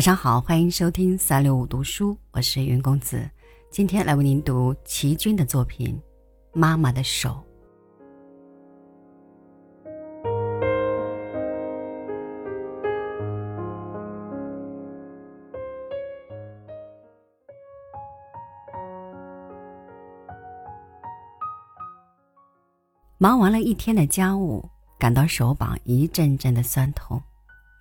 晚上好，欢迎收听三六五读书，我是云公子。今天来为您读齐军的作品《妈妈的手》。忙完了一天的家务，感到手膀一阵阵的酸痛，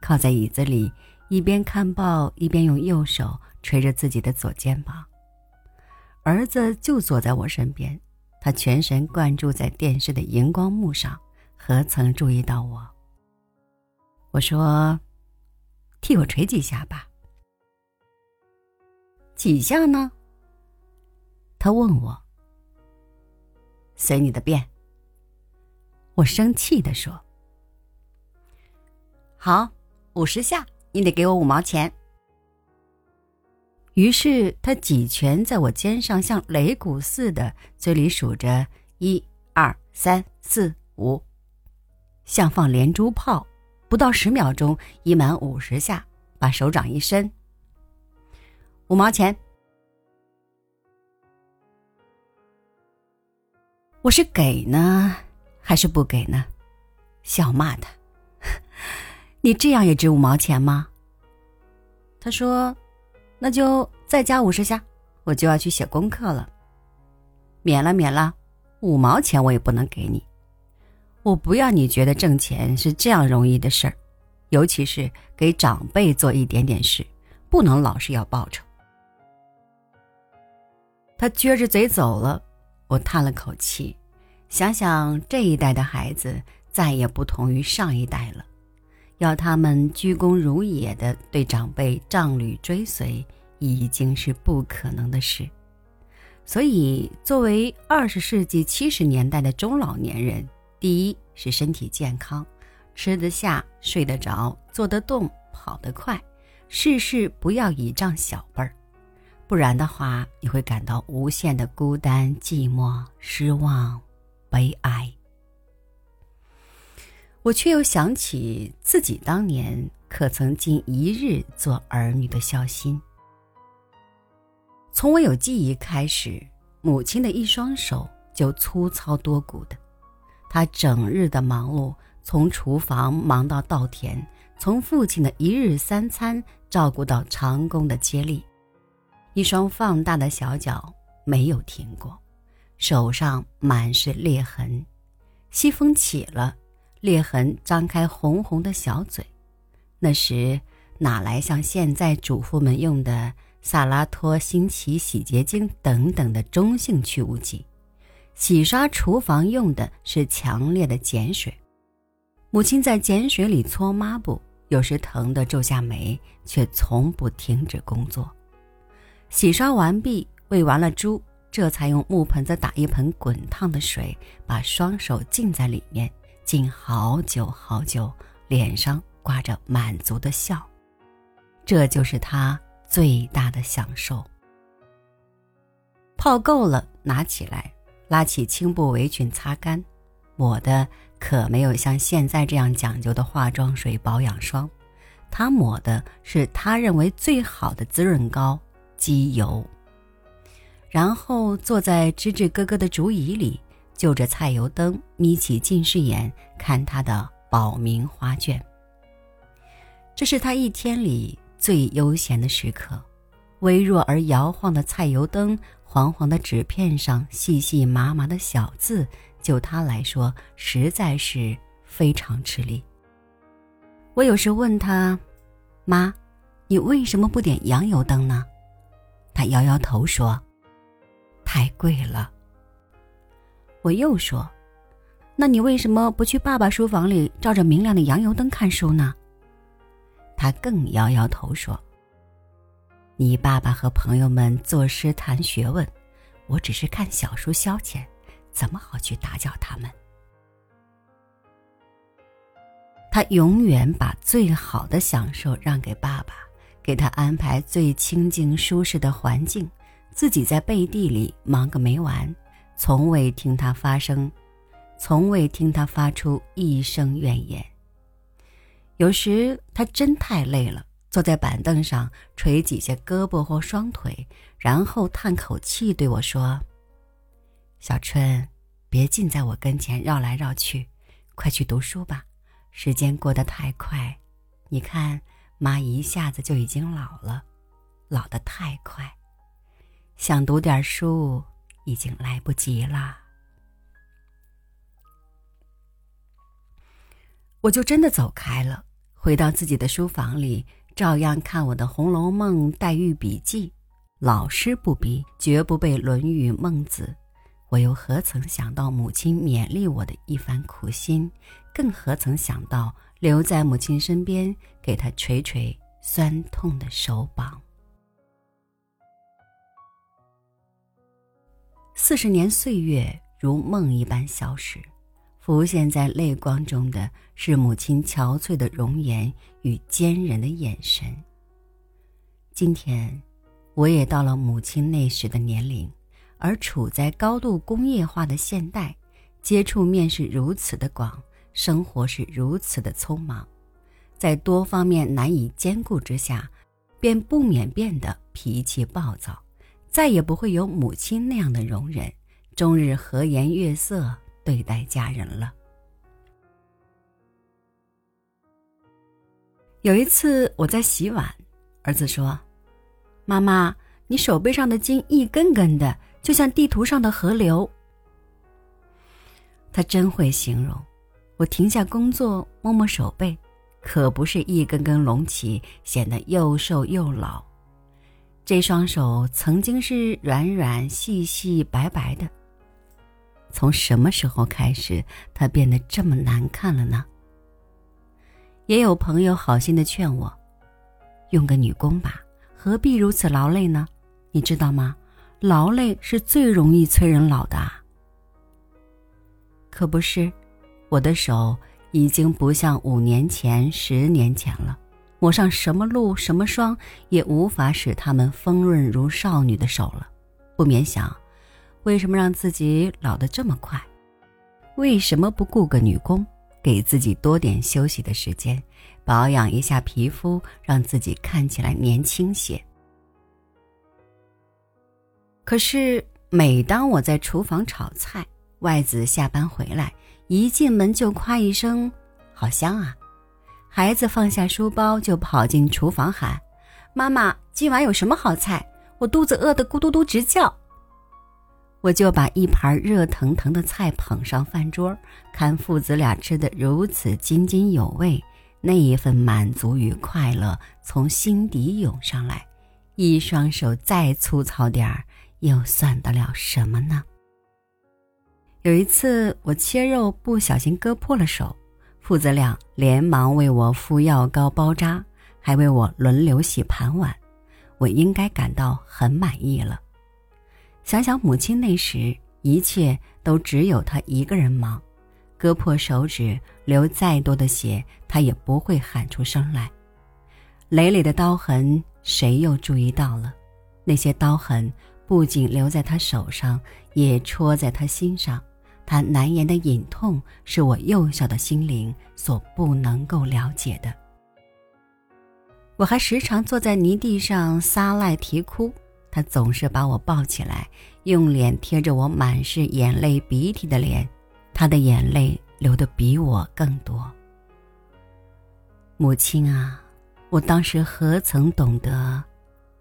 靠在椅子里。一边看报，一边用右手捶着自己的左肩膀。儿子就坐在我身边，他全神贯注在电视的荧光幕上，何曾注意到我？我说：“替我捶几下吧。”几下呢？他问我。随你的便。我生气的说：“好，五十下。”你得给我五毛钱。于是他几拳在我肩上，像擂鼓似的，嘴里数着一二三四五，像放连珠炮。不到十秒钟，已满五十下，把手掌一伸，五毛钱。我是给呢，还是不给呢？笑骂他。你这样也值五毛钱吗？他说：“那就再加五十下，我就要去写功课了。”免了，免了，五毛钱我也不能给你。我不要你觉得挣钱是这样容易的事儿，尤其是给长辈做一点点事，不能老是要报酬。他撅着嘴走了，我叹了口气，想想这一代的孩子再也不同于上一代了。要他们鞠躬如也的对长辈仗履追随，已经是不可能的事。所以，作为二十世纪七十年代的中老年人，第一是身体健康，吃得下、睡得着、坐得动、跑得快，事事不要倚仗小辈儿，不然的话，你会感到无限的孤单、寂寞、失望、悲哀。我却又想起自己当年可曾尽一日做儿女的孝心。从我有记忆开始，母亲的一双手就粗糙多骨的，她整日的忙碌，从厨房忙到稻田，从父亲的一日三餐照顾到长工的接力，一双放大的小脚没有停过，手上满是裂痕，西风起了。裂痕张开红红的小嘴，那时哪来像现在主妇们用的萨拉托、新奇洗洁精等等的中性去污剂？洗刷厨房用的是强烈的碱水。母亲在碱水里搓抹布，有时疼得皱下眉，却从不停止工作。洗刷完毕，喂完了猪，这才用木盆子打一盆滚烫的水，把双手浸在里面。静好久好久，脸上挂着满足的笑，这就是他最大的享受。泡够了，拿起来，拉起青布围裙擦干。抹的可没有像现在这样讲究的化妆水、保养霜，他抹的是他认为最好的滋润膏——机油。然后坐在吱吱咯咯的竹椅里。就着菜油灯，眯起近视眼看他的保明花卷。这是他一天里最悠闲的时刻。微弱而摇晃的菜油灯，黄黄的纸片上细细麻麻的小字，就他来说实在是非常吃力。我有时问他：“妈，你为什么不点洋油灯呢？”他摇摇头说：“太贵了。”我又说：“那你为什么不去爸爸书房里照着明亮的洋油灯看书呢？”他更摇摇头说：“你爸爸和朋友们作诗谈学问，我只是看小书消遣，怎么好去打搅他们？”他永远把最好的享受让给爸爸，给他安排最清静舒适的环境，自己在背地里忙个没完。从未听他发声，从未听他发出一声怨言。有时他真太累了，坐在板凳上捶几下胳膊或双腿，然后叹口气对我说：“小春，别尽在我跟前绕来绕去，快去读书吧。时间过得太快，你看妈一下子就已经老了，老得太快，想读点书已经来不及了。”我就真的走开了，回到自己的书房里。照样看我的《红楼梦》《黛玉笔记》，老师不逼，绝不背《论语》《孟子》。我又何曾想到母亲勉励我的一番苦心，更何曾想到留在母亲身边，给她捶捶酸痛的手膀。四十年岁月如梦一般消逝。浮现在泪光中的是母亲憔悴的容颜与坚韧的眼神。今天，我也到了母亲那时的年龄，而处在高度工业化的现代，接触面是如此的广，生活是如此的匆忙，在多方面难以兼顾之下，便不免变得脾气暴躁，再也不会有母亲那样的容忍，终日和颜悦色。对待家人了。有一次我在洗碗，儿子说：“妈妈，你手背上的筋一根根的，就像地图上的河流。”他真会形容。我停下工作，摸摸手背，可不是一根根隆起，显得又瘦又老。这双手曾经是软软细细白白的。从什么时候开始，它变得这么难看了呢？也有朋友好心的劝我，用个女工吧，何必如此劳累呢？你知道吗？劳累是最容易催人老的。可不是，我的手已经不像五年前、十年前了，抹上什么露、什么霜，也无法使它们丰润如少女的手了。不免想。为什么让自己老得这么快？为什么不雇个女工，给自己多点休息的时间，保养一下皮肤，让自己看起来年轻些？可是每当我在厨房炒菜，外子下班回来，一进门就夸一声“好香啊”，孩子放下书包就跑进厨房喊：“妈妈，今晚有什么好菜？我肚子饿得咕嘟嘟直叫。”我就把一盘热腾腾的菜捧上饭桌，看父子俩吃得如此津津有味，那一份满足与快乐从心底涌上来。一双手再粗糙点儿，又算得了什么呢？有一次我切肉不小心割破了手，父子俩连忙为我敷药膏包扎，还为我轮流洗盘碗，我应该感到很满意了。想想母亲那时，一切都只有她一个人忙，割破手指，流再多的血，她也不会喊出声来。累累的刀痕，谁又注意到了？那些刀痕不仅留在她手上，也戳在她心上。他难言的隐痛，是我幼小的心灵所不能够了解的。我还时常坐在泥地上撒赖啼哭。他总是把我抱起来，用脸贴着我满是眼泪鼻涕的脸，他的眼泪流得比我更多。母亲啊，我当时何曾懂得，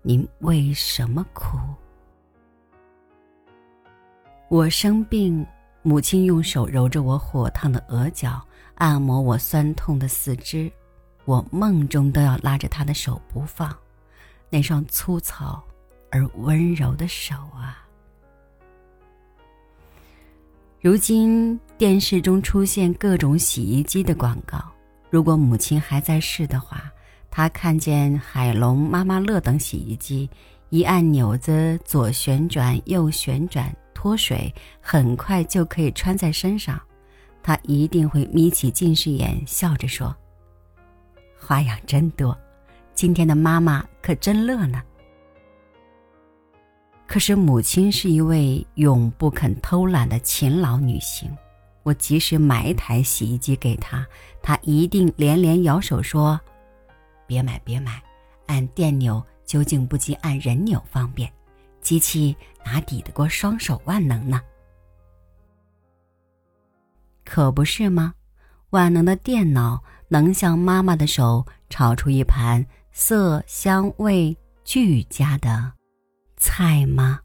您为什么哭？我生病，母亲用手揉着我火烫的额角，按摩我酸痛的四肢，我梦中都要拉着她的手不放，那双粗糙。而温柔的手啊！如今电视中出现各种洗衣机的广告，如果母亲还在世的话，她看见海龙、妈妈乐等洗衣机，一按钮子左旋转、右旋转，脱水很快就可以穿在身上，他一定会眯起近视眼，笑着说：“花样真多，今天的妈妈可真乐呢。”可是母亲是一位永不肯偷懒的勤劳女性，我即使买一台洗衣机给她，她一定连连摇手说：“别买，别买，按电钮究竟不及按人钮方便，机器哪抵得过双手万能呢？可不是吗？万能的电脑能像妈妈的手炒出一盘色香味俱佳的菜吗？